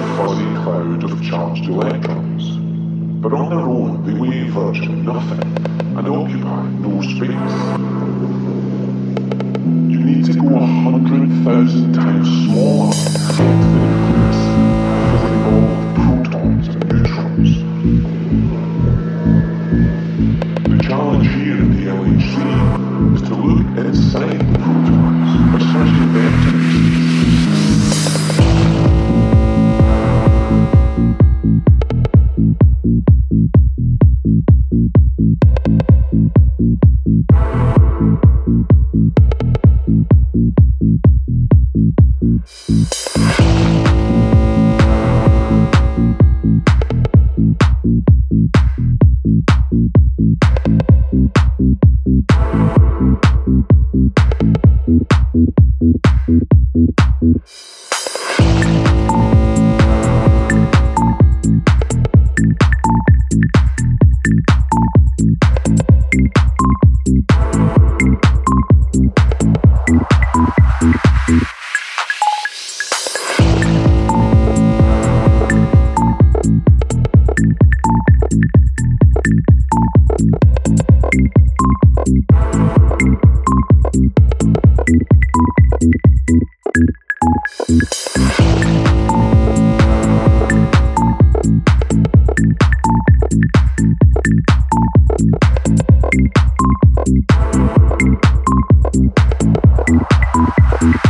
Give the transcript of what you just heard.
a fuzzy cloud of charged electrons. But on their own, they weigh virtually nothing and occupy no space. You need to go a hundred thousand times smaller Thank